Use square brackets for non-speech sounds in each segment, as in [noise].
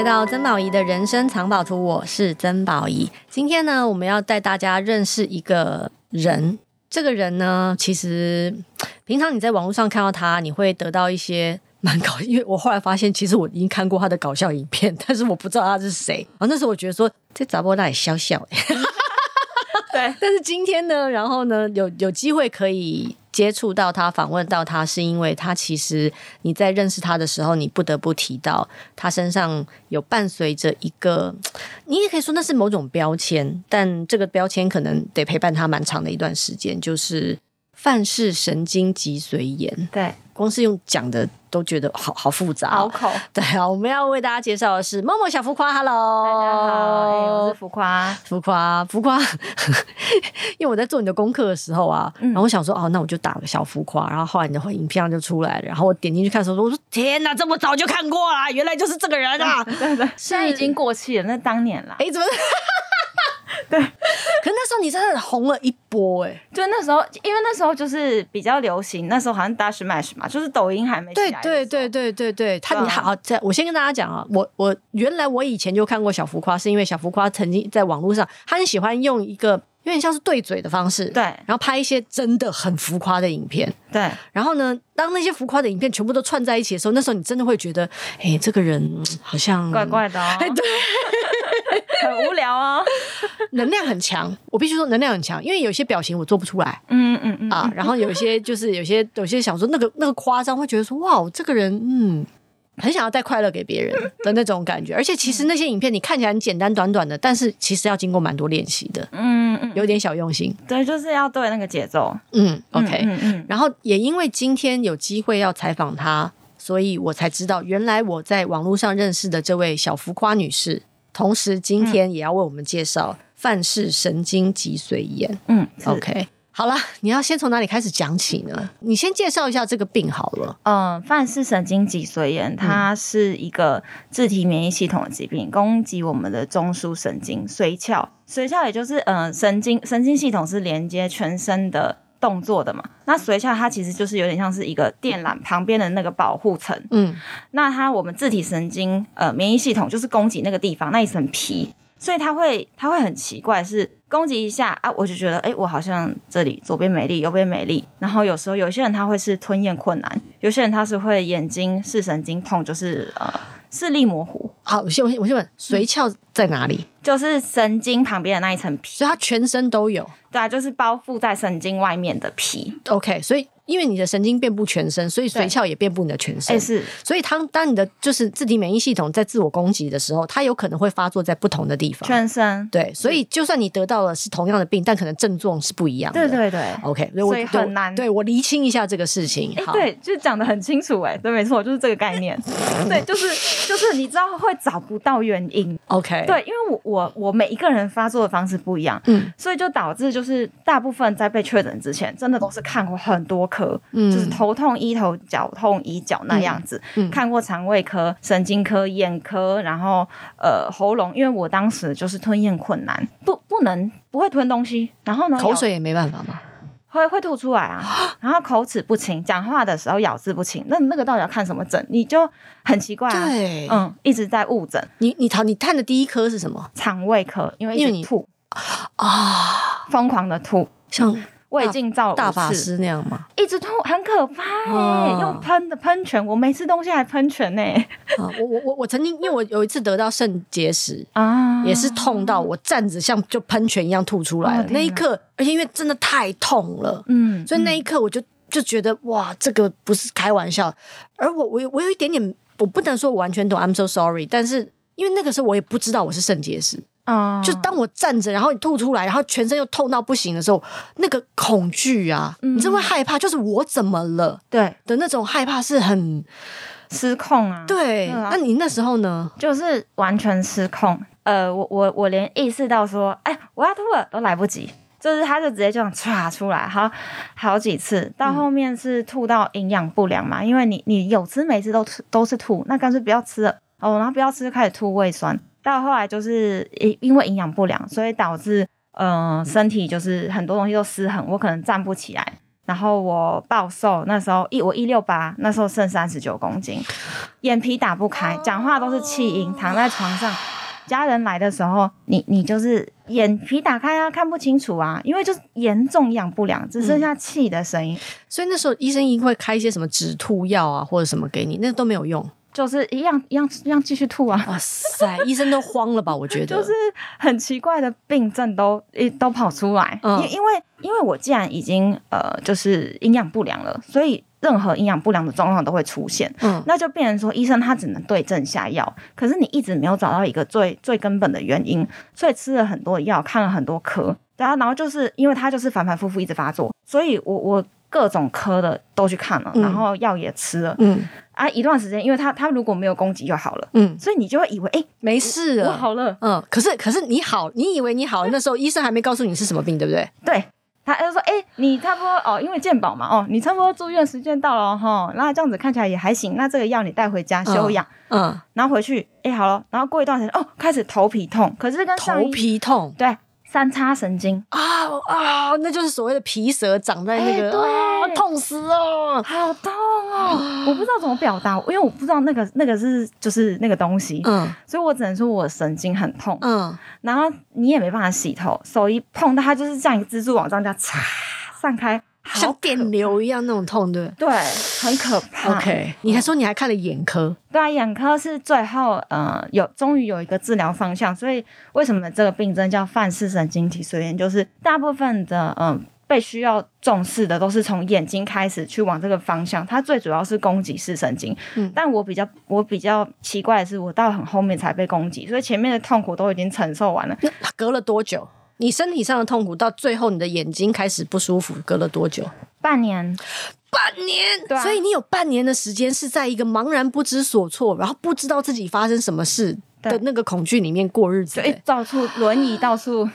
来到曾宝仪的人生藏宝图，我是曾宝仪。今天呢，我们要带大家认识一个人。这个人呢，其实平常你在网络上看到他，你会得到一些蛮搞，因为我后来发现，其实我已经看过他的搞笑影片，但是我不知道他是谁。然 [laughs] 后那时候我觉得说，这杂波那里笑笑。[laughs] 对，但是今天呢，然后呢，有有机会可以。接触到他，访问到他，是因为他其实你在认识他的时候，你不得不提到他身上有伴随着一个，[tsk] 你也可以说那是某种标签，但这个标签可能得陪伴他蛮长的一段时间，就是范式神经脊髓炎。对。光是用讲的都觉得好好复杂，好口。对啊，我们要为大家介绍的是 Momo 小浮夸，Hello，大家好，欸、我是浮夸，浮夸，浮夸。[laughs] 因为我在做你的功课的时候啊，嗯、然后我想说，哦，那我就打个小浮夸，然后后来你的影片就出来了，然后我点进去看的时候，我说天哪，这么早就看过了，原来就是这个人啊！对 [laughs] 对，对，现在已经过气了，那当年了。哎、欸，怎么？对，[laughs] 可是那时候你真的红了一波哎、欸，就那时候，因为那时候就是比较流行，那时候好像 Dash Mash 嘛，就是抖音还没。对对对对对对，他你好，在我先跟大家讲啊，我我原来我以前就看过小浮夸，是因为小浮夸曾经在网络上，他很喜欢用一个有点像是对嘴的方式，对，然后拍一些真的很浮夸的影片，对，然后呢，当那些浮夸的影片全部都串在一起的时候，那时候你真的会觉得，哎，这个人好像怪怪的哦，对。[laughs] 很无聊哦，[laughs] 能量很强，我必须说能量很强，因为有些表情我做不出来，嗯嗯嗯。啊，然后有些就是有些有些想说那个那个夸张，会觉得说哇，这个人嗯，很想要带快乐给别人的那种感觉，而且其实那些影片你看起来很简单短短的，但是其实要经过蛮多练习的，嗯嗯，有点小用心，对，就是要对那个节奏，嗯，OK，嗯嗯，然后也因为今天有机会要采访他，所以我才知道原来我在网络上认识的这位小浮夸女士。同时，今天也要为我们介绍范氏神经脊髓炎。嗯，OK，好了，你要先从哪里开始讲起呢？你先介绍一下这个病好了。嗯，范氏神经脊髓炎，它是一个自体免疫系统的疾病，攻击我们的中枢神经髓鞘。髓鞘也就是嗯，神经神经系统是连接全身的。动作的嘛，那髓鞘它其实就是有点像是一个电缆旁边的那个保护层。嗯，那它我们自体神经呃免疫系统就是攻击那个地方那一层皮，所以它会它会很奇怪，是攻击一下啊，我就觉得哎、欸，我好像这里左边美丽，右边美丽。然后有时候有些人他会是吞咽困难，有些人他是会眼睛视神经痛，就是呃视力模糊。好，我先我先我先问，髓鞘在哪里？就是神经旁边的那一层皮，所以它全身都有。对啊，就是包覆在神经外面的皮。OK，所以。因为你的神经遍布全身，所以髓鞘也遍布你的全身。哎，是。所以当当你的就是自体免疫系统在自我攻击的时候，它有可能会发作在不同的地方。全身。对，所以就算你得到了是同样的病，但可能症状是不一样的。对对对。OK，所以很难。对，我厘清一下这个事情。哎，对，就讲的很清楚。哎，对，没错，就是这个概念。[laughs] 对，就是就是你知道会找不到原因。OK。对，因为我我我每一个人发作的方式不一样，嗯，所以就导致就是大部分在被确诊之前，真的都是看过很多科，嗯，就是。头痛医头，脚痛医脚那样子，嗯嗯、看过肠胃科、神经科、眼科，然后呃喉咙，因为我当时就是吞咽困难，不不能不会吞东西，然后呢口水也没办法吗？会会吐出来啊，[gasps] 然后口齿不清，讲话的时候咬字不清，那那个到底要看什么诊？你就很奇怪啊，对，嗯，一直在误诊。你你你看的第一科是什么？肠胃科，因为因为你吐啊，疯狂的吐，像。胃镜照大法师那样吗？一直吐，很可怕哎、欸！哦、用喷的喷泉，我没吃东西还喷泉呢、欸。我我我我曾经，因为我有一次得到肾结石啊，也是痛到我站着像就喷泉一样吐出来了。哦、那一刻，而且因为真的太痛了，嗯，所以那一刻我就就觉得哇，这个不是开玩笑。而我我我有一点点，我不能说我完全懂，I'm so sorry。但是因为那个时候我也不知道我是肾结石。啊！就当我站着，然后你吐出来，然后全身又痛到不行的时候，那个恐惧啊，嗯、你就会害怕，就是我怎么了？对的那种害怕是很失控啊。对，啊、那你那时候呢？就是完全失控。呃，我我我连意识到说，哎，我要吐了都来不及，就是他就直接这样唰出来，好好几次，到后面是吐到营养不良嘛，嗯、因为你你有吃没吃都都是吐，那干脆不要吃了哦，然后不要吃就开始吐胃酸。到后来就是因因为营养不良，所以导致嗯、呃、身体就是很多东西都失衡，我可能站不起来，然后我暴瘦，那时候一我一六八，那时候剩三十九公斤，眼皮打不开，讲话都是气音，躺在床上，家人来的时候，你你就是眼皮打开啊，看不清楚啊，因为就是严重营养不良，只剩下气的声音。嗯，所以那时候医生一定会开一些什么止吐药啊，或者什么给你，那都没有用。就是一样一样一样继续吐啊！哇塞，医生都慌了吧？我觉得就是很奇怪的病症都一都跑出来，因、嗯、因为因为我既然已经呃就是营养不良了，所以任何营养不良的状况都会出现。嗯，那就变成说医生他只能对症下药，可是你一直没有找到一个最最根本的原因，所以吃了很多药，看了很多科，然后然后就是因为他就是反反复复一直发作，所以我我各种科的都去看了，然后药也吃了。嗯。啊，一段时间，因为他他如果没有攻击就好了，嗯，所以你就会以为哎、欸、没事了，我好了，嗯，可是可是你好，你以为你好，那时候医生还没告诉你是什么病，对不对？对，他他就说哎、欸，你差不多哦，因为健保嘛，哦，你差不多住院时间到了哈，然后这样子看起来也还行，那这个药你带回家休养，嗯，然后回去哎、欸、好了，然后过一段时间哦，开始头皮痛，可是跟头皮痛。对。三叉神经。啊啊，那就是所谓的皮蛇长在那个，欸、对、啊，痛死哦，好痛哦！[gasps] 我不知道怎么表达，因为我不知道那个那个是就是那个东西，嗯，所以我只能说我神经很痛，嗯，然后你也没办法洗头，手一碰到它就是像一个蜘蛛网这样，这样嚓散开。像电流一样那种痛，对对，很可怕。OK，你还说你还看了眼科？对啊，眼科是最后呃有终于有一个治疗方向，所以为什么这个病症叫范氏神经脊髓炎？就是大部分的嗯、呃、被需要重视的都是从眼睛开始去往这个方向，它最主要是攻击视神经。嗯，但我比较我比较奇怪的是，我到很后面才被攻击，所以前面的痛苦都已经承受完了。隔了多久？你身体上的痛苦到最后，你的眼睛开始不舒服，隔了多久？半年，半年。对啊，所以你有半年的时间是在一个茫然不知所措，然后不知道自己发生什么事的那个恐惧里面过日子。对，到处轮椅，到处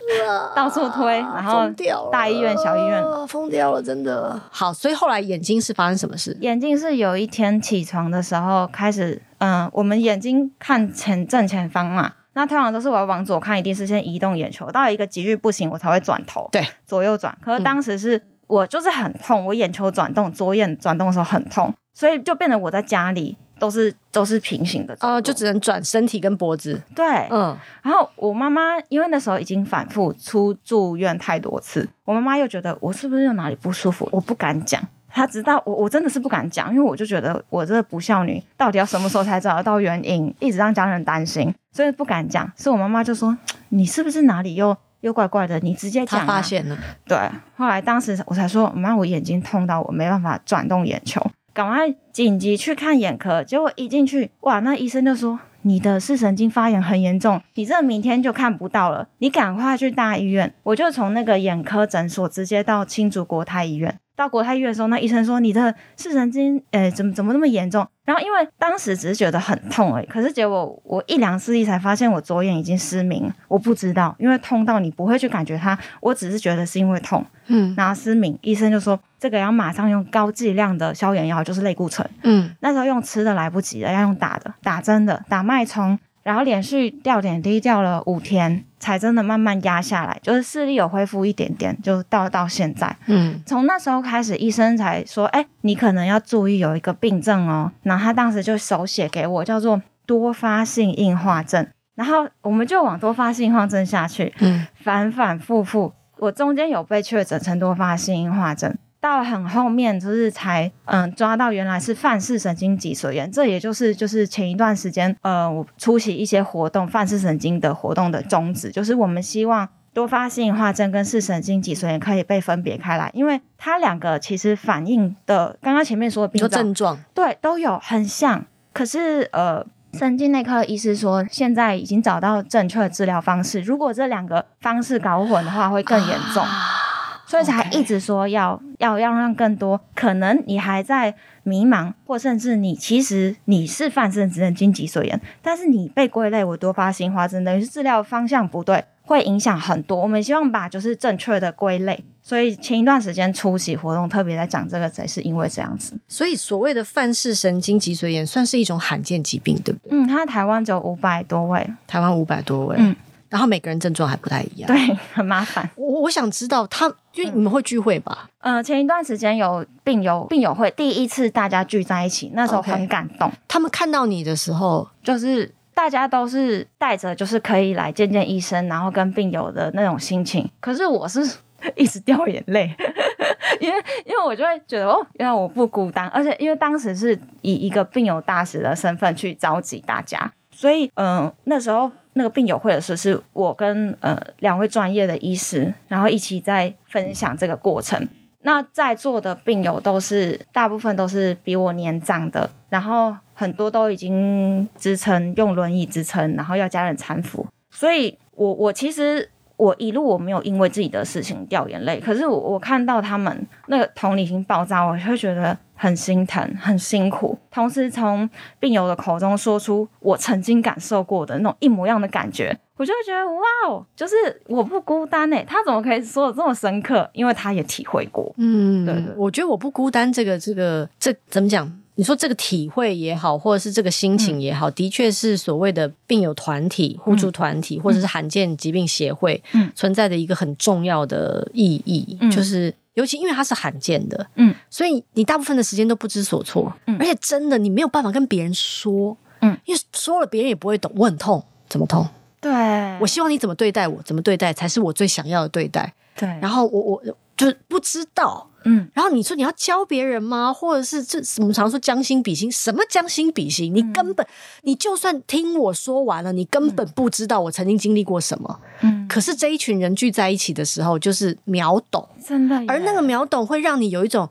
到处推，然后大医院、小医院，疯掉了，真的。好，所以后来眼睛是发生什么事？眼睛是有一天起床的时候开始，嗯，我们眼睛看前正前方嘛。那通常都是我要往左看，一定是先移动眼球，到一个极致不行，我才会转头，对，左右转。可是当时是我就是很痛，我眼球转动，左眼转动的时候很痛，所以就变得我在家里都是都是平行的，哦、呃，就只能转身体跟脖子。对，嗯。然后我妈妈因为那时候已经反复出住院太多次，我妈妈又觉得我是不是有哪里不舒服，我不敢讲。她知道我，我真的是不敢讲，因为我就觉得我这个不孝女到底要什么时候才找得到原因，一直让家人担心，所以不敢讲。是我妈妈就说：“ [tsk] 你是不是哪里又又怪怪的？你直接讲。”她发现了。对，后来当时我才说：“妈，我眼睛痛到我没办法转动眼球，赶快紧急去看眼科。”结果一进去，哇，那医生就说：“你的视神经发炎很严重，你这明天就看不到了，你赶快去大医院。”我就从那个眼科诊所直接到青竹国泰医院。到国泰医院的时候，那医生说，你的视神经，诶、欸，怎么怎么那么严重？然后因为当时只是觉得很痛而已，可是结果我一量视力才发现我左眼已经失明。我不知道，因为痛到你不会去感觉它，我只是觉得是因为痛，嗯，然后失明。医生就说这个要马上用高剂量的消炎药，就是类固醇，嗯，那时候用吃的来不及了，要用打的，打针的，打脉冲。然后连续吊点滴吊了五天，才真的慢慢压下来，就是视力有恢复一点点，就到到现在。嗯，从那时候开始，医生才说：“哎，你可能要注意有一个病症哦。”然后他当时就手写给我，叫做多发性硬化症。然后我们就往多发性硬化症下去，嗯，反反复复，我中间有被确诊成多发性硬化症。到很后面，就是才嗯抓到原来是范氏神经脊髓炎，这也就是就是前一段时间呃我出席一些活动，范氏神经的活动的宗旨，就是我们希望多发性硬化症跟视神经脊髓炎可以被分别开来，因为它两个其实反应的刚刚前面说的病症状。对都有很像，可是呃神经内科的医师说现在已经找到正确的治疗方式，如果这两个方式搞混的话会更严重。啊所以才一直说要.要要让更多可能你还在迷茫，或甚至你其实你是范氏神经脊髓炎，但是你被归类为多发性硬化症，等于是治疗方向不对，会影响很多。我们希望把就是正确的归类。所以前一段时间出席活动特别在讲这个，才是因为这样子。所以所谓的范氏神经脊髓炎算是一种罕见疾病，对不对？嗯，它台湾只有五百多位，台湾五百多位。嗯。然后每个人症状还不太一样，对，[laughs] 很麻烦。我我想知道他，因为你们会聚会吧？嗯、呃，前一段时间有病友病友会，第一次大家聚在一起，那时候很感动。Okay. 他们看到你的时候，就是大家都是带着就是可以来见见医生，然后跟病友的那种心情。可是我是 [laughs] 一直掉眼泪，[laughs] 因为因为我就会觉得哦，原来我不孤单，而且因为当时是以一个病友大使的身份去召集大家，所以嗯、呃，那时候。那个病友会的时候，是我跟呃两位专业的医师，然后一起在分享这个过程。那在座的病友都是大部分都是比我年长的，然后很多都已经支撑用轮椅支撑，然后要家人搀扶。所以我我其实我一路我没有因为自己的事情掉眼泪，可是我我看到他们那个同理心爆炸，我会觉得。很心疼，很辛苦，同时从病友的口中说出我曾经感受过的那种一模一样的感觉，我就会觉得哇哦，就是我不孤单哎，他怎么可以说的这么深刻？因为他也体会过。嗯，对，对，我觉得我不孤单，这个这个这怎么讲？你说这个体会也好，或者是这个心情也好，嗯、的确是所谓的病友团体、互助团体，嗯、或者是罕见疾病协会、嗯、存在的一个很重要的意义，嗯、就是。尤其因为它是罕见的，嗯，所以你大部分的时间都不知所措，嗯，而且真的你没有办法跟别人说，嗯，因为说了别人也不会懂。我很痛，怎么痛？对，我希望你怎么对待我，怎么对待才是我最想要的对待。对，然后我我就是不知道。嗯，然后你说你要教别人吗？或者是这我们常说将心比心，什么将心比心？你根本，嗯、你就算听我说完了，你根本不知道我曾经经历过什么。嗯，可是这一群人聚在一起的时候，就是秒懂，真的。而那个秒懂会让你有一种，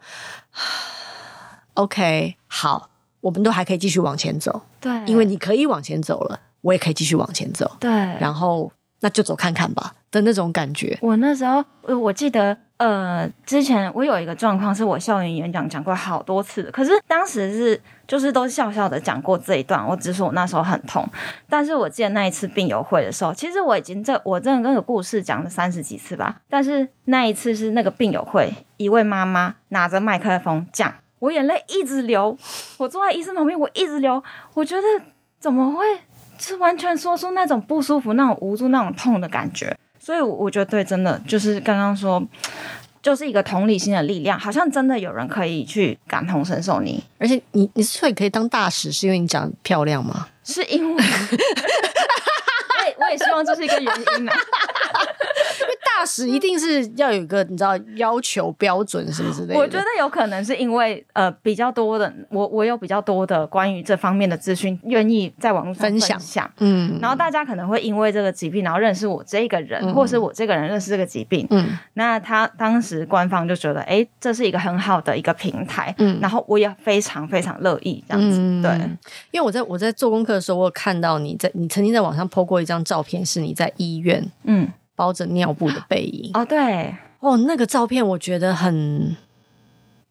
[sighs] OK，好，我们都还可以继续往前走。对，因为你可以往前走了，我也可以继续往前走。对，然后那就走看看吧的那种感觉。我那时候，我记得。呃，之前我有一个状况，是我校园演讲讲过好多次，可是当时是就是都笑笑的讲过这一段，我只说我那时候很痛。但是我记得那一次病友会的时候，其实我已经这我真的那个故事讲了三十几次吧。但是那一次是那个病友会，一位妈妈拿着麦克风讲，我眼泪一直流，我坐在医生旁边，我一直流，我觉得怎么会，是完全说出那种不舒服、那种无助、那种痛的感觉。所以我觉得对，真的就是刚刚说，就是一个同理心的力量，好像真的有人可以去感同身受你，而且你你是会可以当大使，是因为你长得漂亮吗？是因为，[laughs] 我也我也希望这是一个原因啊。大使一定是要有一个你知道要求标准什么之类的。我觉得有可能是因为呃比较多的我我有比较多的关于这方面的资讯，愿意在网络上分享。分享嗯，然后大家可能会因为这个疾病，然后认识我这个人，嗯、或是我这个人认识这个疾病。嗯，那他当时官方就觉得，哎，这是一个很好的一个平台。嗯，然后我也非常非常乐意这样子。嗯、对，因为我在我在做功课的时候，我有看到你在你曾经在网上 po 过一张照片，是你在医院。嗯。包着尿布的背影。哦，对。哦，那个照片我觉得很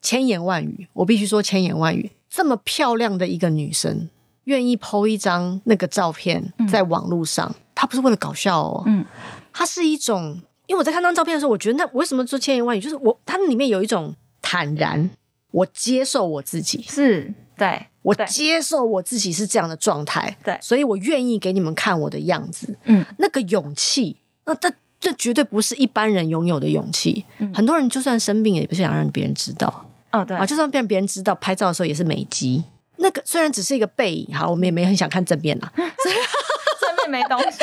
千言万语，我必须说千言万语。这么漂亮的一个女生，愿意 po 一张那个照片在网络上，嗯、她不是为了搞笑哦，嗯，她是一种，因为我在看那张照片的时候，我觉得那为什么说千言万语，就是我它里面有一种坦然，我接受我自己，是对我接受我自己是这样的状态，对，所以我愿意给你们看我的样子，嗯，那个勇气。那这这绝对不是一般人拥有的勇气。嗯、很多人就算生病，也不想让别人知道。哦，对啊，就算让别人知道，拍照的时候也是美肌。那个虽然只是一个背影，好，我们也没很想看正面啊。[laughs] [laughs] 正面没东西。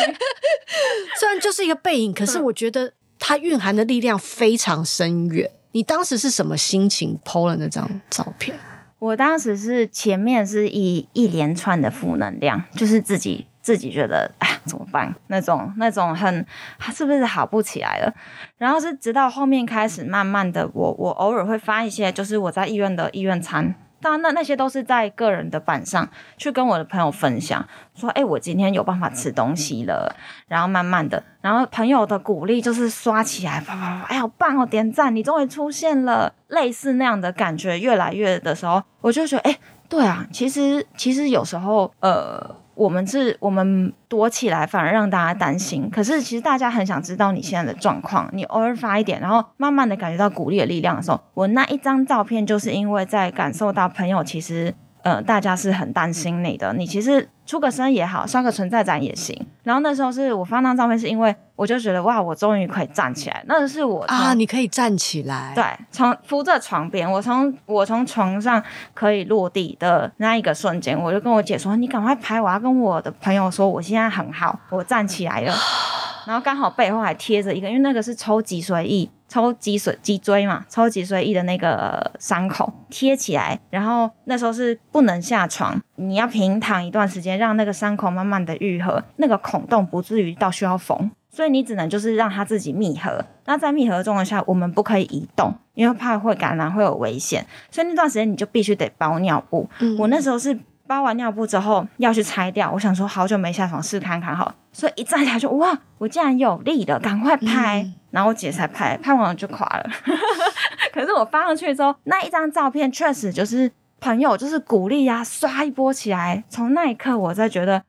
虽然就是一个背影，可是我觉得它蕴含的力量非常深远。你当时是什么心情 PO 了那张照片？我当时是前面是一一连串的负能量，就是自己。自己觉得哎，怎么办？那种那种很，他是不是好不起来了？然后是直到后面开始，慢慢的我，我我偶尔会发一些，就是我在医院的医院餐，当然那那些都是在个人的板上去跟我的朋友分享，说哎，我今天有办法吃东西了。然后慢慢的，然后朋友的鼓励就是刷起来，啪啪啪，哎，好棒哦，点赞，你终于出现了，类似那样的感觉越来越的时候，我就觉得哎，对啊，其实其实有时候呃。我们是，我们躲起来反而让大家担心。可是其实大家很想知道你现在的状况。你偶尔发一点，然后慢慢的感觉到鼓励的力量的时候，我那一张照片就是因为在感受到朋友其实呃，大家是很担心你的。你其实出个声也好，刷个存在感也行。然后那时候是我发那张照片，是因为我就觉得哇，我终于可以站起来。那是我啊，你可以站起来，对，从扶着床边，我从我从床上可以落地的那一个瞬间，我就跟我姐说：“你赶快拍，我要跟我的朋友说，我现在很好，我站起来了。[sighs] ”然后刚好背后还贴着一个，因为那个是抽脊髓液。抽脊髓脊椎嘛，抽脊髓液的那个伤口贴起来，然后那时候是不能下床，你要平躺一段时间，让那个伤口慢慢的愈合，那个孔洞不至于到需要缝，所以你只能就是让它自己密合。那在密合的状态下，我们不可以移动，因为怕会感染会有危险，所以那段时间你就必须得包尿布。嗯、我那时候是。包完尿布之后要去拆掉，我想说好久没下床试看看好，所以一站起来就哇，我竟然有力了，赶快拍，嗯、然后我姐才拍，拍完了就垮了。[laughs] 可是我发上去之后，那一张照片确实就是朋友就是鼓励呀、啊，刷一波起来。从那一刻，我才觉得。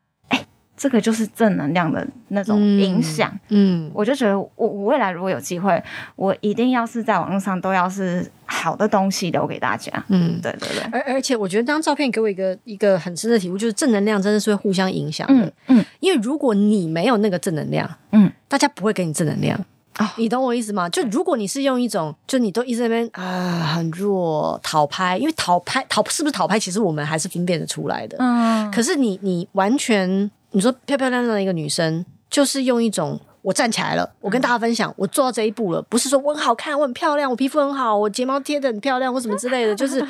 这个就是正能量的那种影响，嗯，嗯，我就觉得我我未来如果有机会，我一定要是在网络上都要是好的东西留给大家，嗯，对对对。而而且我觉得这张照片给我一个一个很深的体悟，就是正能量真的是会互相影响的，嗯，嗯，因为如果你没有那个正能量，嗯，大家不会给你正能量，哦，你懂我意思吗？就如果你是用一种，就你都一直在那边啊很弱讨拍，因为讨拍讨是不是讨拍，其实我们还是分辨得出来的，嗯，可是你你完全。你说漂漂亮亮的一个女生，就是用一种我站起来了，我跟大家分享，我做到这一步了，不是说我很好看，我很漂亮，我皮肤很好，我睫毛贴的很漂亮或什么之类的，[laughs] 就是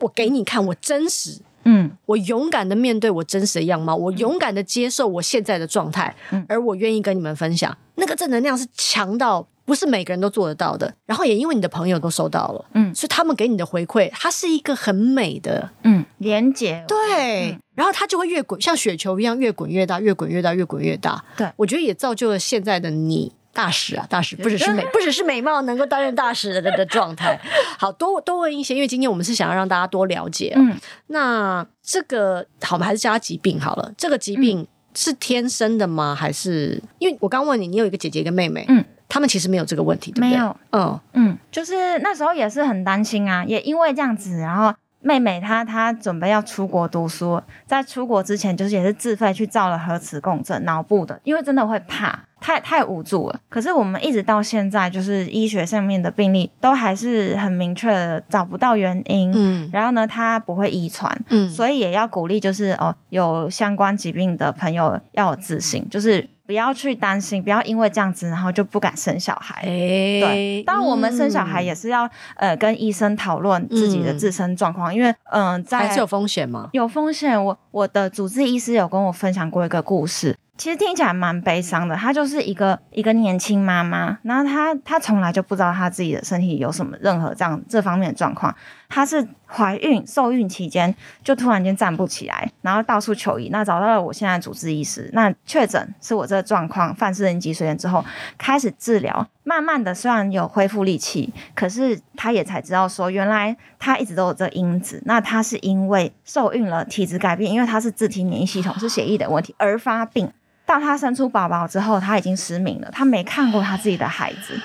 我给你看，我真实，嗯，我勇敢的面对我真实的样貌，我勇敢的接受我现在的状态，而我愿意跟你们分享，那个正能量是强到。不是每个人都做得到的，然后也因为你的朋友都收到了，嗯，所以他们给你的回馈，它是一个很美的，嗯，连接，对，嗯、然后它就会越滚，像雪球一样越滚越大，越滚越大，越滚越大。对，我觉得也造就了现在的你，大使啊，大使，不只是美，[laughs] 不只是美貌能够担任大使的的，的状态。好多多问一些，因为今天我们是想要让大家多了解，嗯，那这个好，我们还是叫它疾病好了。这个疾病是天生的吗？还是因为我刚问你，你有一个姐姐一个妹妹，嗯。他们其实没有这个问题，对不对？没有，嗯嗯，就是那时候也是很担心啊，也因为这样子，然后妹妹她她准备要出国读书，在出国之前就是也是自费去照了核磁共振脑部的，因为真的会怕，太太无助了。可是我们一直到现在，就是医学上面的病例都还是很明确的找不到原因，嗯，然后呢，它不会遗传，嗯，所以也要鼓励，就是哦，有相关疾病的朋友要有自信，就是。不要去担心，不要因为这样子，然后就不敢生小孩。欸、对，当然我们生小孩也是要、嗯、呃跟医生讨论自己的自身状况，嗯、因为嗯、呃，在还是有风险吗？有风险。我我的主治医师有跟我分享过一个故事。其实听起来蛮悲伤的，她就是一个一个年轻妈妈，然后她她从来就不知道她自己的身体有什么任何这样这方面的状况。她是怀孕受孕期间就突然间站不起来，然后到处求医，那找到了我现在主治医师，那确诊是我这个状况，范氏人脊髓炎之后开始治疗，慢慢的虽然有恢复力气，可是她也才知道说原来她一直都有这因子，那她是因为受孕了体质改变，因为她是自体免疫系统是血液的问题而发病。到他生出宝宝之后，他已经失明了，他没看过他自己的孩子，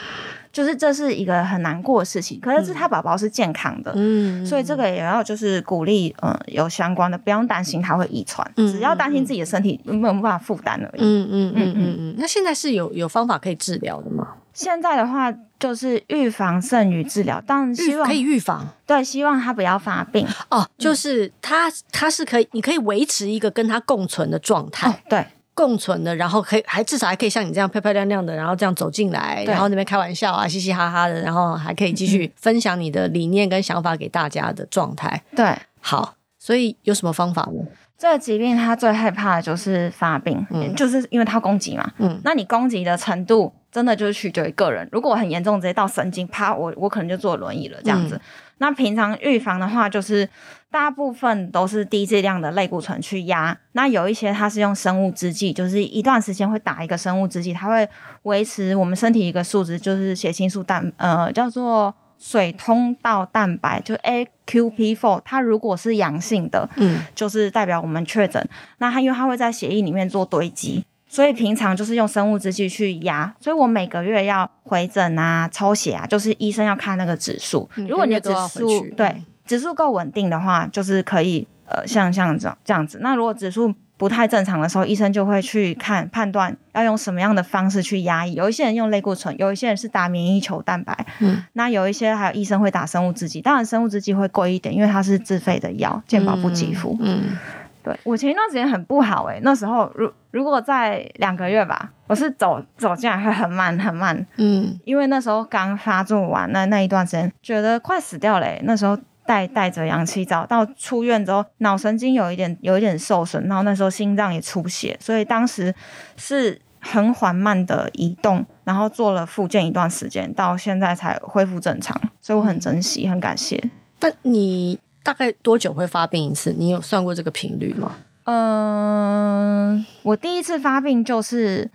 就是这是一个很难过的事情。可是，是他宝宝是健康的，嗯，所以这个也要就是鼓励，嗯，有相关的不用担心他会遗传，嗯、只要担心自己的身体有没有办法负担而已。嗯嗯嗯嗯嗯。那现在是有有方法可以治疗的吗？现在的话就是预防胜于治疗，但希望可以预防。对，希望他不要发病哦。就是他他是可以，你可以维持一个跟他共存的状态。哦、对。共存的，然后可以还至少还可以像你这样漂漂亮亮的，然后这样走进来，然后那边开玩笑啊，嘻嘻哈哈的，然后还可以继续分享你的理念跟想法给大家的状态。对，好，所以有什么方法呢？这个疾病它最害怕的就是发病，嗯，就是因为它攻击嘛，嗯，那你攻击的程度真的就是取决于个人。如果很严重，直接到神经，啪，我我可能就坐轮椅了这样子。嗯、那平常预防的话，就是。大部分都是低剂量的类固醇去压，那有一些它是用生物制剂，就是一段时间会打一个生物制剂，它会维持我们身体一个数值，就是血清素蛋，呃，叫做水通道蛋白，就 AQP4。它如果是阳性的，嗯，就是代表我们确诊。那它因为它会在血液里面做堆积，所以平常就是用生物制剂去压。所以我每个月要回诊啊、抽血啊，就是医生要看那个指数。如果你的指数对。指数够稳定的话，就是可以呃，像像这样这样子。那如果指数不太正常的时候，医生就会去看判断要用什么样的方式去压抑。有一些人用类固醇，有一些人是打免疫球蛋白，嗯，那有一些还有医生会打生物制剂。当然，生物制剂会贵一点，因为它是自费的药，健保不给付。嗯，嗯对我前一段时间很不好哎、欸，那时候如如果在两个月吧，我是走走进来会很慢很慢，嗯，因为那时候刚发作完那那一段时间，觉得快死掉嘞、欸，那时候。带带着氧气罩到出院之后，脑神经有一点有一点受损，然后那时候心脏也出血，所以当时是很缓慢的移动，然后做了复健一段时间，到现在才恢复正常，所以我很珍惜，很感谢。但你大概多久会发病一次？你有算过这个频率吗？嗯、呃，我第一次发病就是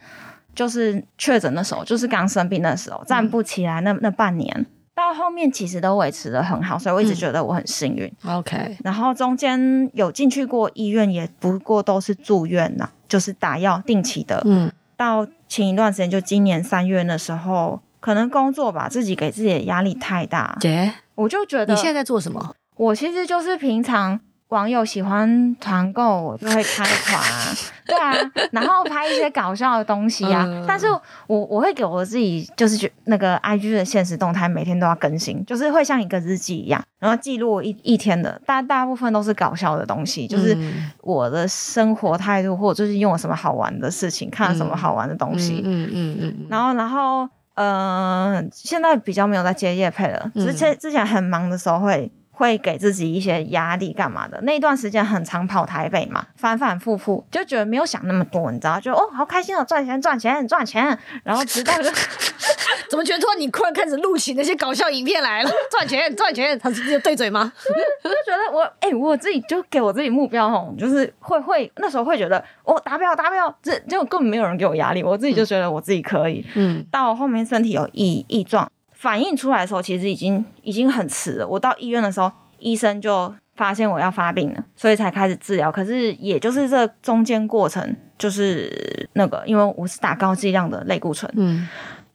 就是确诊的时候，就是刚生病的时候，站不起来那那半年。到后面其实都维持的很好，所以我一直觉得我很幸运。嗯、OK，然后中间有进去过医院，也不过都是住院呐，就是打药定期的。嗯，到前一段时间，就今年三月的时候，可能工作吧，自己给自己的压力太大。姐，我就觉得你现在在做什么？我其实就是平常。网友喜欢团购，我就会开 [laughs] 团啊，对啊，然后拍一些搞笑的东西啊。嗯、但是我我会给我自己，就是觉那个 IG 的现实动态，每天都要更新，就是会像一个日记一样，然后记录一一天的。大大部分都是搞笑的东西，就是我的生活态度，或者就是用了什么好玩的事情，看了什么好玩的东西。嗯嗯嗯。然后，然后，嗯、呃，现在比较没有在接夜配了。之前之前很忙的时候会。会给自己一些压力干嘛的？那一段时间很常跑台北嘛，反反复复就觉得没有想那么多，你知道？就哦，好开心哦，赚钱赚钱赚钱，然后直到就 [laughs] 怎么觉得突然你突然开始录起那些搞笑影片来了？[laughs] 赚钱赚钱，他是直接对嘴吗？我就觉得我哎、欸，我自己就给我自己目标吼，就是会会那时候会觉得哦，达标达标，这就根本没有人给我压力，我自己就觉得我自己可以。嗯，到后面身体有异异状。反应出来的时候，其实已经已经很迟了。我到医院的时候，医生就发现我要发病了，所以才开始治疗。可是也就是这中间过程，就是那个，因为我是打高剂量的类固醇，嗯，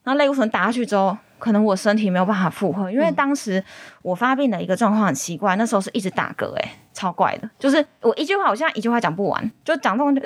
然后类固醇打下去之后，可能我身体没有办法负荷，因为当时我发病的一个状况很奇怪，那时候是一直打嗝，哎，超怪的，就是我一句话，我现在一句话讲不完，就讲动就。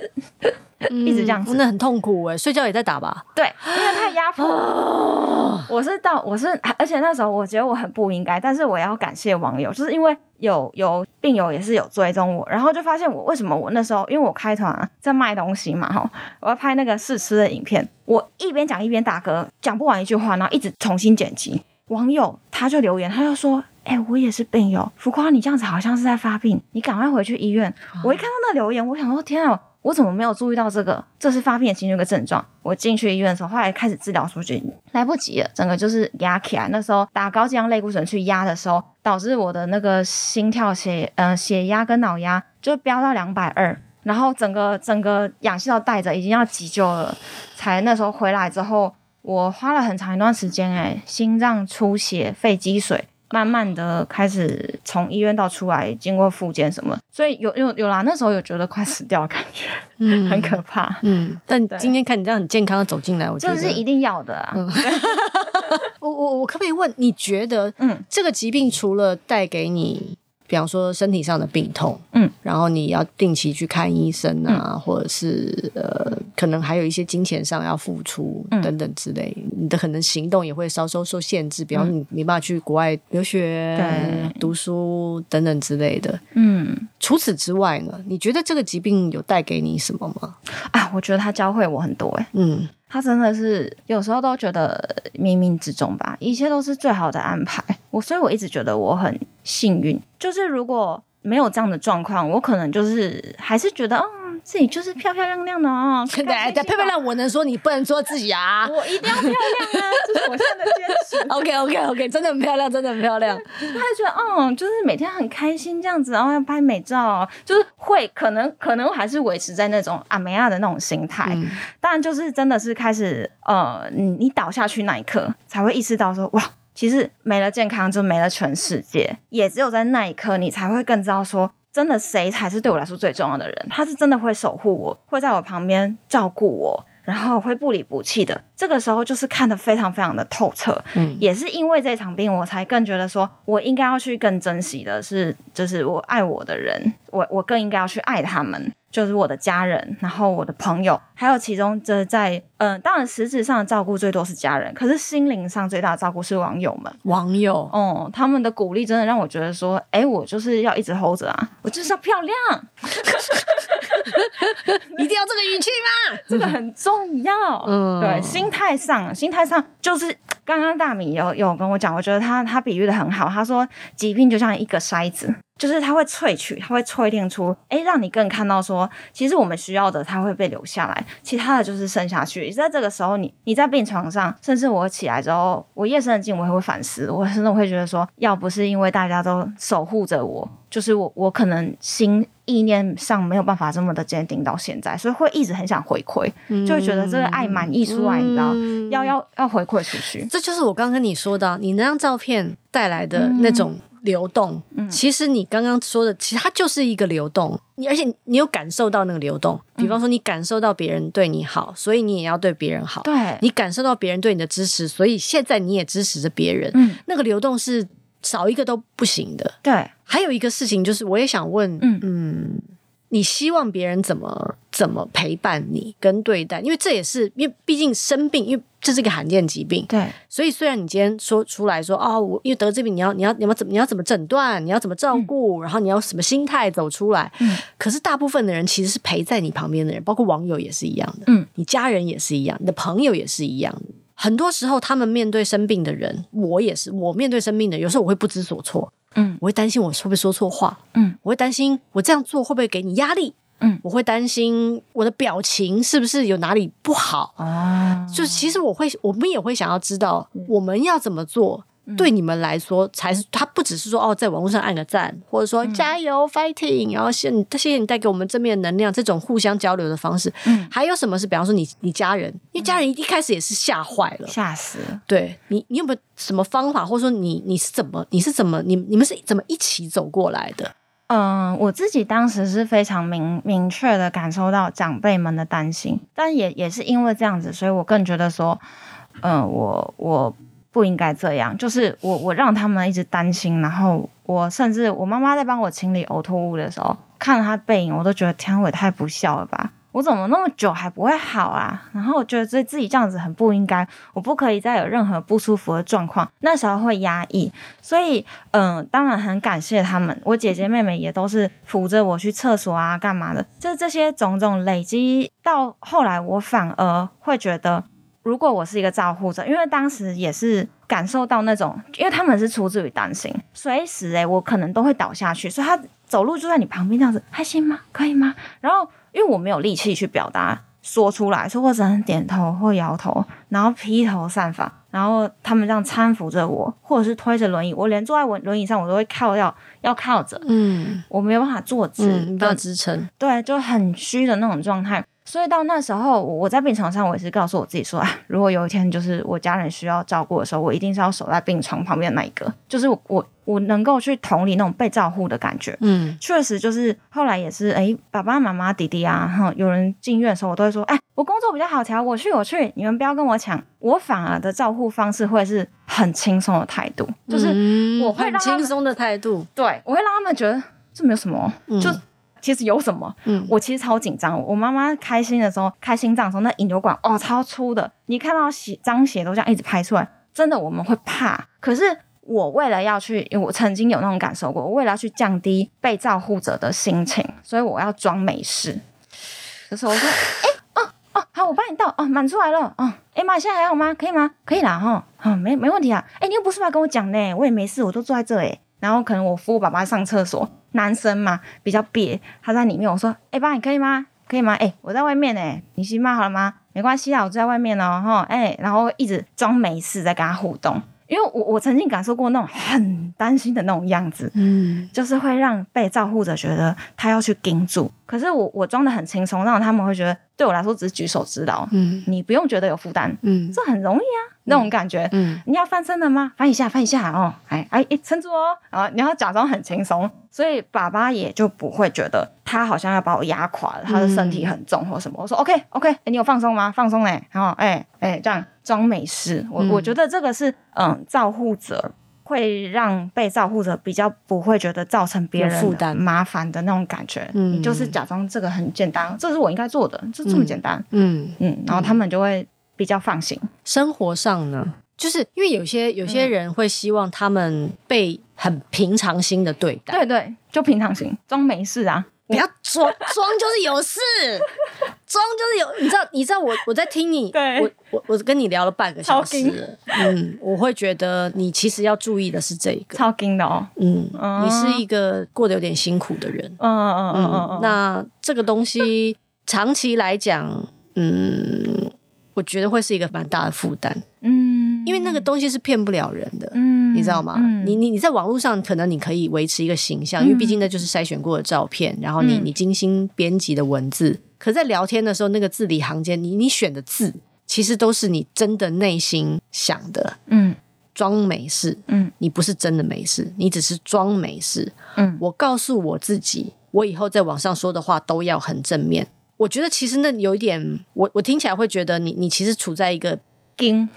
[laughs] 一直这样子，真的很痛苦哎！睡觉也在打吧？对，因为太压迫。我是到我是，而且那时候我觉得我很不应该，但是我要感谢网友，就是因为有有病友也是有追踪我，然后就发现我为什么我那时候，因为我开团啊，在卖东西嘛哈，我要拍那个试吃的影片，我一边讲一边打嗝，讲不完一句话，然后一直重新剪辑。网友他就留言，他就说：“哎、欸，我也是病友，浮夸你这样子好像是在发病，你赶快回去医院。”我一看到那留言，我想说：“天啊！”我怎么没有注意到这个？这是发病的其中一个症状。我进去医院的时候，后来开始治疗，出去来不及了，整个就是压起来。那时候打高剂量类固醇去压的时候，导致我的那个心跳血呃血压跟脑压就飙到两百二，然后整个整个氧气罩带着，已经要急救了。才那时候回来之后，我花了很长一段时间，哎，心脏出血、肺积水。慢慢的开始从医院到出来，经过复健什么，所以有有有啦，那时候有觉得快死掉的感觉，嗯，很可怕，嗯。但今天看你这样很健康的走进来，我觉得。这是一定要的啊。嗯、[laughs] 我我我可不可以问，你觉得，嗯，这个疾病除了带给你，比方说身体上的病痛，嗯，然后你要定期去看医生啊，嗯、或者是呃，可能还有一些金钱上要付出等等之类，嗯、你的可能行动也会稍稍受限制，比方你没办法去国外留学、对读书等等之类的。嗯，除此之外呢，你觉得这个疾病有带给你什么吗？啊，我觉得他教会我很多哎，嗯。他真的是有时候都觉得冥冥之中吧，一切都是最好的安排。我所以我一直觉得我很幸运，就是如果没有这样的状况，我可能就是还是觉得嗯。自己就是漂漂亮亮的哦，对对，漂漂亮，我能说你不能说自己啊？我一定要漂亮啊，这是我现在的坚持。[laughs] OK OK OK，真的很漂亮，真的很漂亮。他就觉得，嗯，就是每天很开心这样子，然后要拍美照，就是会可能可能还是维持在那种阿美亚的那种心态。嗯、当然，就是真的是开始，呃，你你倒下去那一刻，才会意识到说，哇，其实没了健康就没了全世界。也只有在那一刻，你才会更知道说。真的，谁才是对我来说最重要的人？他是真的会守护我，会在我旁边照顾我，然后会不离不弃的。这个时候就是看得非常非常的透彻。嗯，也是因为这场病，我才更觉得说，我应该要去更珍惜的是，就是我爱我的人，我我更应该要去爱他们。就是我的家人，然后我的朋友，还有其中这在嗯、呃，当然实质上的照顾最多是家人，可是心灵上最大的照顾是网友们。网友，哦、嗯，他们的鼓励真的让我觉得说，哎，我就是要一直 hold 着啊，我就是要漂亮，[laughs] 一定要这个语气吗？这个很重要。嗯，对，心态上，心态上就是刚刚大米有有跟我讲，我觉得他他比喻的很好，他说疾病就像一个筛子。就是它会萃取，它会淬炼出，哎，让你更看到说，其实我们需要的，它会被留下来，其他的就是剩下去。在这个时候你，你你在病床上，甚至我起来之后，我夜深人静，我也会反思，我甚至会觉得说，要不是因为大家都守护着我，就是我我可能心意念上没有办法这么的坚定到现在，所以会一直很想回馈，就会觉得这个爱满溢出来，你知道，要要要回馈出去。这就是我刚刚跟你说的，你那张照片带来的那种。嗯流动，其实你刚刚说的，其实它就是一个流动。你而且你有感受到那个流动，比方说你感受到别人对你好，所以你也要对别人好。对，你感受到别人对你的支持，所以现在你也支持着别人。那个流动是少一个都不行的。对，还有一个事情就是，我也想问，嗯嗯。你希望别人怎么怎么陪伴你跟对待？因为这也是因为毕竟生病，因为这是个罕见疾病。对，所以虽然你今天说出来说哦，我因为得这病，你要你要你要怎么你要怎么诊断？你要怎么照顾？嗯、然后你要什么心态走出来？嗯，可是大部分的人其实是陪在你旁边的人，包括网友也是一样的。嗯，你家人也是一样，你的朋友也是一样的。很多时候，他们面对生病的人，我也是，我面对生病的，有时候我会不知所措。嗯，我会担心我会不会说错话，嗯，我会担心我这样做会不会给你压力，嗯，我会担心我的表情是不是有哪里不好啊？就其实我会，我们也会想要知道我们要怎么做。对你们来说，才是他不只是说哦，在网络上按个赞，或者说加油、嗯、fighting，然后谢谢谢谢你带给我们正面能量，这种互相交流的方式。嗯，还有什么是，比方说你你家人，因为家人一开始也是吓坏了，吓死了。对你，你有没有什么方法，或者说你你是怎么你是怎么你你们是怎么一起走过来的？嗯，我自己当时是非常明明确的感受到长辈们的担心，但也也是因为这样子，所以我更觉得说，嗯，我我。不应该这样，就是我我让他们一直担心，然后我甚至我妈妈在帮我清理呕吐物的时候，看了她背影，我都觉得天，我也太不孝了吧！我怎么那么久还不会好啊？然后我觉得自自己这样子很不应该，我不可以再有任何不舒服的状况。那时候会压抑，所以嗯、当然很感谢他们，我姐姐妹妹也都是扶着我去厕所啊，干嘛的？就这些种种累积到后来，我反而会觉得。如果我是一个照护者，因为当时也是感受到那种，因为他们是出自于担心，随时诶、我可能都会倒下去，所以他走路就在你旁边这样子，还行吗？可以吗？然后因为我没有力气去表达说出来，所以我只能点头或摇头，然后披头散发，然后他们这样搀扶着我，或者是推着轮椅，我连坐在轮轮椅上我都会靠要要靠着，嗯，我没有办法坐直，嗯，没办法支撑，对，就很虚的那种状态。所以到那时候，我在病床上，我也是告诉我自己说：啊，如果有一天就是我家人需要照顾的时候，我一定是要守在病床旁边那一个，就是我我能够去同理那种被照顾的感觉。嗯，确实就是后来也是，哎、欸，爸爸妈妈、弟弟啊，哈，有人进院的时候，我都会说：哎、欸，我工作比较好调，我去，我去，你们不要跟我抢。我反而的照顾方式会是很轻松的态度，就是我会让轻松的态度，对，我会让他们觉得这没有什么，嗯、就。其实有什么？嗯，我其实超紧张。我妈妈开心的时候，开心脏的时候，那引流管哦超粗的，你看到血脏血都这样一直排出来，真的我们会怕。可是我为了要去，因为我曾经有那种感受过，我为了要去降低被照护者的心情，所以我要装没事。可是我说，哎、哦哦，好，我帮你倒，哦，满出来了，哦，哎、妈，现在还好吗？可以吗？可以啦，哈、哦，好、没没问题啊。哎、你又不是来跟我讲呢，我也没事，我都坐在这诶。然后可能我扶我爸爸上厕所，男生嘛比较憋，他在里面。我说：“哎、爸，你可以吗？可以吗？哎、我在外面呢，你心妈好了吗？没关系啊，我在外面哦，哈，哎，然后一直装没事在跟他互动，因为我我曾经感受过那种很担心的那种样子，嗯，就是会让被照护者觉得他要去盯住，可是我我装的很轻松，让他们会觉得对我来说只是举手之劳，嗯，你不用觉得有负担，嗯，这很容易啊。”那种感觉，嗯，你要翻身了吗？翻一下，翻一下哦，哎哎，撑住哦，然后你要假装很轻松，所以爸爸也就不会觉得他好像要把我压垮了，他的身体很重或什么。我说 OK OK，欸，你有放松吗？放松嘞，然后哎哎这样装没事。我我觉得这个是嗯，照护者会让被照护者比较不会觉得造成别人负担麻烦的那种感觉。嗯，你就是假装这个很简单，这是我应该做的，就这么简单。嗯嗯，然后他们就会比较放心。生活上呢，就是因为有些有些人会希望他们被很平常心的对待。对对，就平常心，装没事啊。不要装，装就是有事，装就是有。你知道，你知道我我在听你，对我我我跟你聊了半个小时，嗯，我会觉得你其实要注意的是这个，超紧的哦，嗯，你是一个过得有点辛苦的人，嗯嗯嗯嗯嗯，那这个东西长期来讲，嗯，我觉得会是一个蛮大的负担，嗯，因为那个东西是骗不了人的，嗯。你知道吗？嗯、你你你在网络上可能你可以维持一个形象，嗯、因为毕竟那就是筛选过的照片，然后你你精心编辑的文字。嗯、可在聊天的时候，那个字里行间，你你选的字其实都是你真的内心想的。嗯，装没事。嗯，你不是真的没事，你只是装没事。嗯，我告诉我自己，我以后在网上说的话都要很正面。我觉得其实那有一点，我我听起来会觉得你你其实处在一个。紧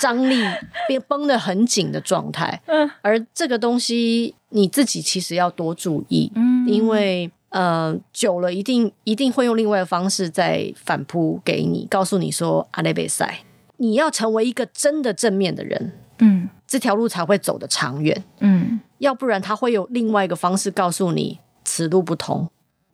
张力绷绷得很紧的状态，嗯，而这个东西你自己其实要多注意，嗯，因为呃久了一定一定会用另外的方式再反扑给你，告诉你说阿内贝塞，你要成为一个真的正面的人，嗯，这条路才会走得长远，嗯，要不然他会有另外一个方式告诉你此路不通。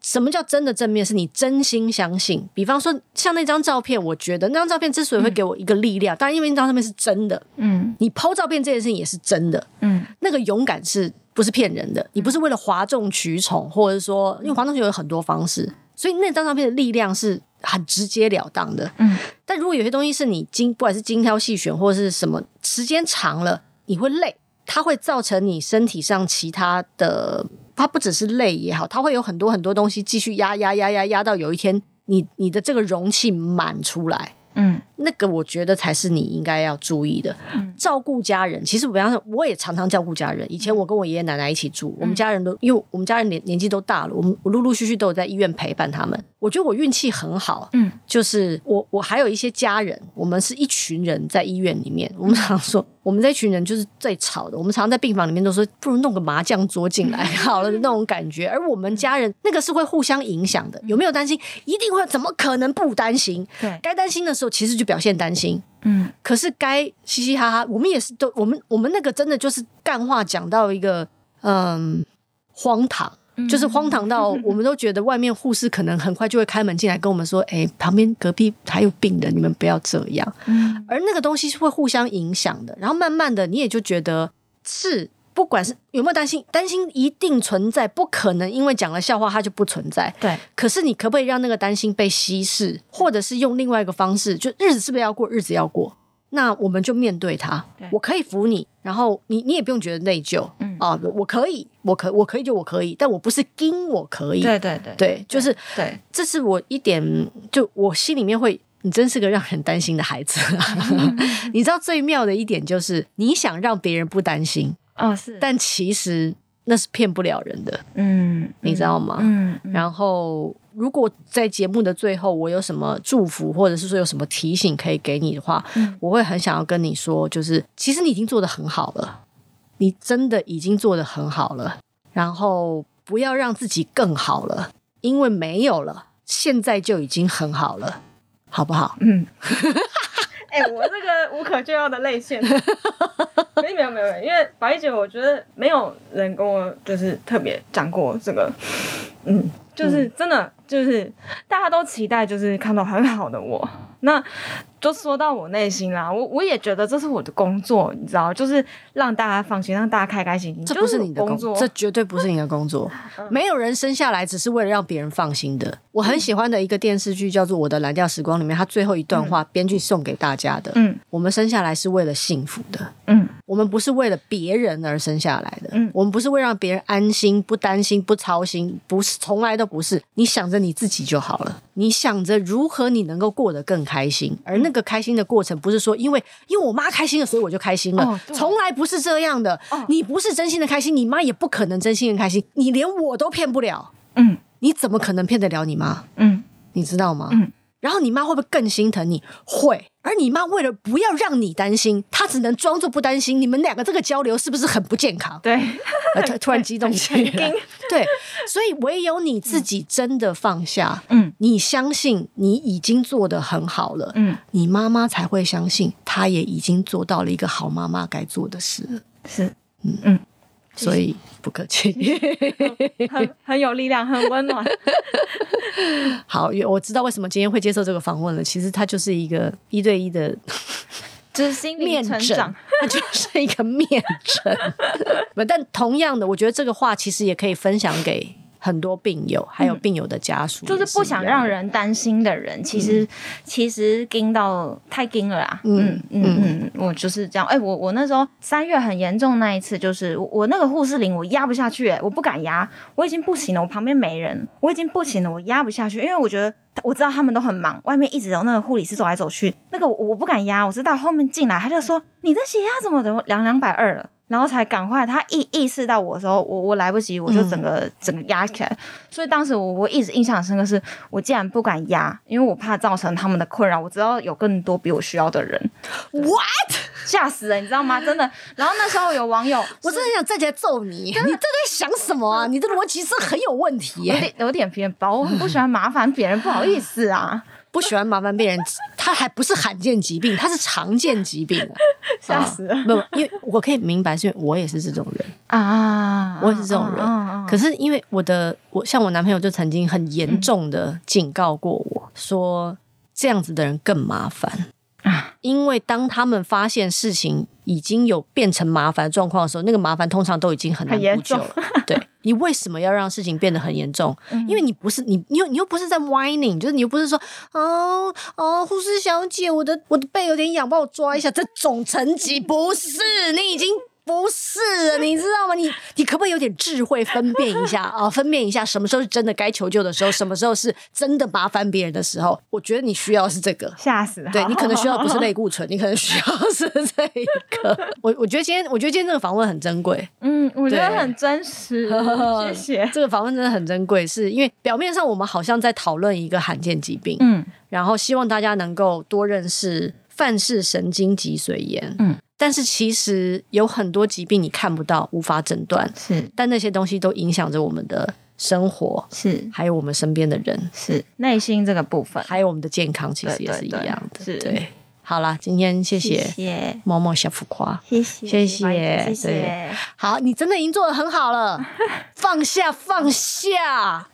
什么叫真的正面？是你真心相信。比方说，像那张照片，我觉得那张照片之所以会给我一个力量，当然、嗯、因为那张照片是真的。嗯，你 PO 照片这件事情也是真的。嗯，那个勇敢是不是骗人的？你不是为了哗众取宠，或者说，因为哗众取宠有很多方式，所以那张照片的力量是很直截了当的。嗯，但如果有些东西是你精，不管是精挑细选，或者是什么，时间长了你会累，它会造成你身体上其他的。它不只是累也好，它会有很多很多东西继续压压压压压到有一天你你的这个容器满出来，嗯，那个我觉得才是你应该要注意的。嗯，照顾家人，其实比方说，我也常常照顾家人。以前我跟我爷爷奶奶一起住，嗯，我们家人都因为我们家人年年纪都大了，我们我陆陆续续都有在医院陪伴他们。我觉得我运气很好，嗯，就是我我还有一些家人，我们是一群人在医院里面，我们常说。我们这群人就是最吵的，我们常常在病房里面都说，不如弄个麻将桌进来 [laughs] 好了的那种感觉。而我们家人那个是会互相影响的，有没有担心？一定会，怎么可能不担心？对，该担心的时候其实就表现担心，嗯。可是该嘻嘻哈哈，我们也是都，我们我们那个真的就是干话讲到一个嗯荒唐。就是荒唐到我们都觉得外面护士可能很快就会开门进来跟我们说：“哎，旁边隔壁还有病人，你们不要这样。”而那个东西是会互相影响的。然后慢慢的，你也就觉得是，不管是有没有担心，担心一定存在，不可能因为讲了笑话它就不存在。对。可是你可不可以让那个担心被稀释，或者是用另外一个方式，就日子是不是要过？日子要过。那我们就面对它，对我可以服你，然后你你也不用觉得内疚，嗯啊，我可以，我可我可以就我可以，但我不是惊我可以，对对对对，就是对，这是我一点，就我心里面会，你真是个让人担心的孩子，嗯、[laughs] [laughs] 你知道最妙的一点就是，你想让别人不担心，哦是，但其实那是骗不了人的，嗯，你知道吗？嗯，嗯然后。如果在节目的最后，我有什么祝福，或者是说有什么提醒可以给你的话，嗯、我会很想要跟你说，就是其实你已经做得很好了，你真的已经做得很好了。然后不要让自己更好了，因为没有了，现在就已经很好了，好不好？嗯。[laughs] 哎、欸，我这个无可救药的泪腺，没有没有没有，因为宝仪姐，我觉得没有人跟我就是特别讲过这个，嗯。就是真的，就是大家都期待，就是看到很好的我。那就说到我内心啦，我我也觉得这是我的工作，你知道，就是让大家放心，让大家开开心心。这不是你的工作，这绝对不是你的工作。[laughs] 没有人生下来只是为了让别人放心的。我很喜欢的一个电视剧叫做《我的蓝调时光》里面，他最后一段话，编剧送给大家的。嗯，我们生下来是为了幸福的。嗯。我们不是为了别人而生下来的，嗯，我们不是为了让别人安心、不担心、不操心，不是，从来都不是。你想着你自己就好了，你想着如何你能够过得更开心，而那个开心的过程不是说因为因为我妈开心了，所以我就开心了，从来不是这样的。你不是真心的开心，你妈也不可能真心的开心，你连我都骗不了。嗯。你怎么可能骗得了你妈？嗯，你知道吗？嗯。然后你妈会不会更心疼你？会。而你妈为了不要让你担心，她只能装作不担心。你们两个这个交流是不是很不健康？对，突突然激动起来。对，所以唯有你自己真的放下，嗯，你相信你已经做得很好了，嗯，你妈妈才会相信，她也已经做到了一个好妈妈该做的事。是，嗯嗯。所以不客气，[laughs] 很很有力量，很温暖。[laughs] 好，我知道为什么今天会接受这个访问了。其实它就是一个一对一的，[laughs] 就是心理成长，它就是一个面诊。但同样的，我觉得这个话其实也可以分享给。很多病友，还有病友的家属、嗯，就是不想让人担心的人，其实、嗯、其实惊到太惊了啊！嗯嗯嗯嗯，我就是这样。哎、欸，我我那时候三月很严重那一次，就是我，我那个护士铃我压不下去、欸，哎，我不敢压，我已经不行了，我旁边没人，我已经不行了，我压不下去，因为我觉得我知道他们都很忙，外面一直有那个护理师走来走去，那个我，我不敢压，我知道后面进来他就说你的血压怎么怎么两两百二了。然后才赶快，他意意识到我的时候，我我来不及，我就整个、嗯、整个压起来。所以当时我我一直印象深刻是，我竟然不敢压，因为我怕造成他们的困扰。我知道有更多比我需要的人，what 吓死了，你知道吗？真的。然后那时候有网友，我真的想站起来揍你，你这在想什么啊？你的逻辑是很有问题、欸，有点有点偏颇。我很不喜欢麻烦别人，不好意思啊。不喜欢麻烦别人，[laughs] 他还不是罕见疾病，他是常见疾病啊！[laughs] 吓死了！不，因为我可以明白，是因为我也是这种人 [laughs] 啊，我也是这种人。可是因为我的，我像我男朋友就曾经很严重的警告过我说，这样子的人更麻烦啊！因为当他们发现事情已经有变成麻烦状况的时候，那个麻烦通常都已经很难补救了。对。[laughs] 你为什么要让事情变得很严重？嗯、因为你不是你，你又你又不是在 whining，就是你又不是说，哦哦，护士小姐，我的我的背有点痒，帮我抓一下。这种层级不是，你已经。不是，你知道吗？你你可不可以有点智慧，分辨一下 [laughs] 啊？分辨一下什么时候是真的该求救的时候，什么时候是真的麻烦别人的时候？我觉得你需要是这个，吓死了！对，你可能需要不是类固醇，[laughs] 你可能需要是这一个。我我觉得今天，我觉得今天这个访问很珍贵。嗯，我觉得很真实。谢谢。[laughs] 这个访问真的很珍贵，是因为表面上我们好像在讨论一个罕见疾病，嗯，然后希望大家能够多认识范氏神经脊髓炎，嗯。但是其实有很多疾病你看不到，无法诊断，是，但那些东西都影响着我们的生活，是，还有我们身边的人，是内心这个部分，还有我们的健康，其实也是一样的。是，对。好啦，今天谢谢，谢谢默默小浮夸，谢谢，谢谢，谢谢。好，你真的已经做的很好了，[laughs] 放下，放下，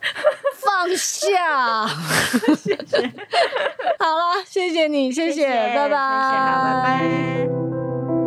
放下。谢谢。[laughs] 好了，谢谢你，谢谢，拜拜，拜拜。